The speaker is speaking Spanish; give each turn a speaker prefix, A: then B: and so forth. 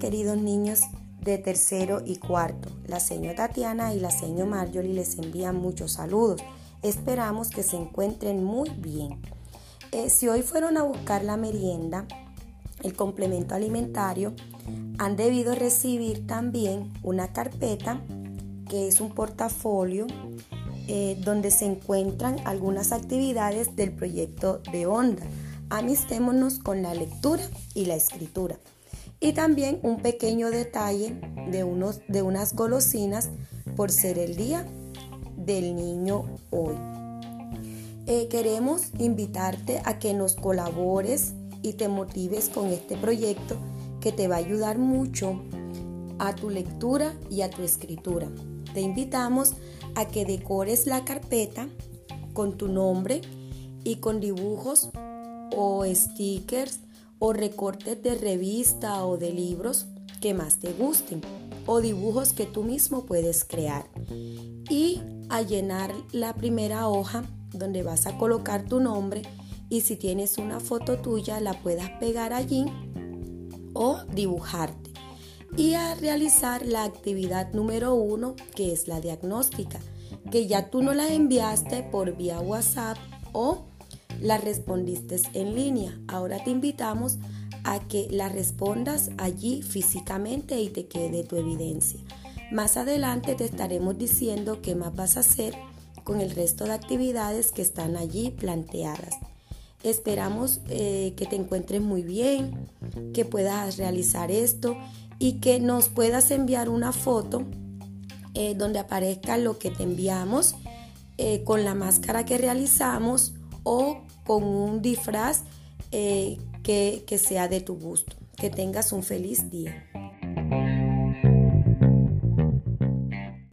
A: queridos niños de tercero y cuarto. La señora Tatiana y la señora Marjorie les envían muchos saludos. Esperamos que se encuentren muy bien. Eh, si hoy fueron a buscar la merienda, el complemento alimentario, han debido recibir también una carpeta que es un portafolio eh, donde se encuentran algunas actividades del proyecto de Onda. Amistémonos con la lectura y la escritura. Y también un pequeño detalle de, unos, de unas golosinas por ser el día del niño hoy. Eh, queremos invitarte a que nos colabores y te motives con este proyecto que te va a ayudar mucho a tu lectura y a tu escritura. Te invitamos a que decores la carpeta con tu nombre y con dibujos o stickers o recortes de revista o de libros que más te gusten o dibujos que tú mismo puedes crear. Y a llenar la primera hoja donde vas a colocar tu nombre y si tienes una foto tuya la puedas pegar allí o dibujarte. Y a realizar la actividad número uno que es la diagnóstica que ya tú no la enviaste por vía WhatsApp o la respondiste en línea. Ahora te invitamos a que la respondas allí físicamente y te quede tu evidencia. Más adelante te estaremos diciendo qué más vas a hacer con el resto de actividades que están allí planteadas. Esperamos eh, que te encuentres muy bien, que puedas realizar esto y que nos puedas enviar una foto eh, donde aparezca lo que te enviamos eh, con la máscara que realizamos o con un disfraz que sea de tu gusto. Que tengas un feliz día.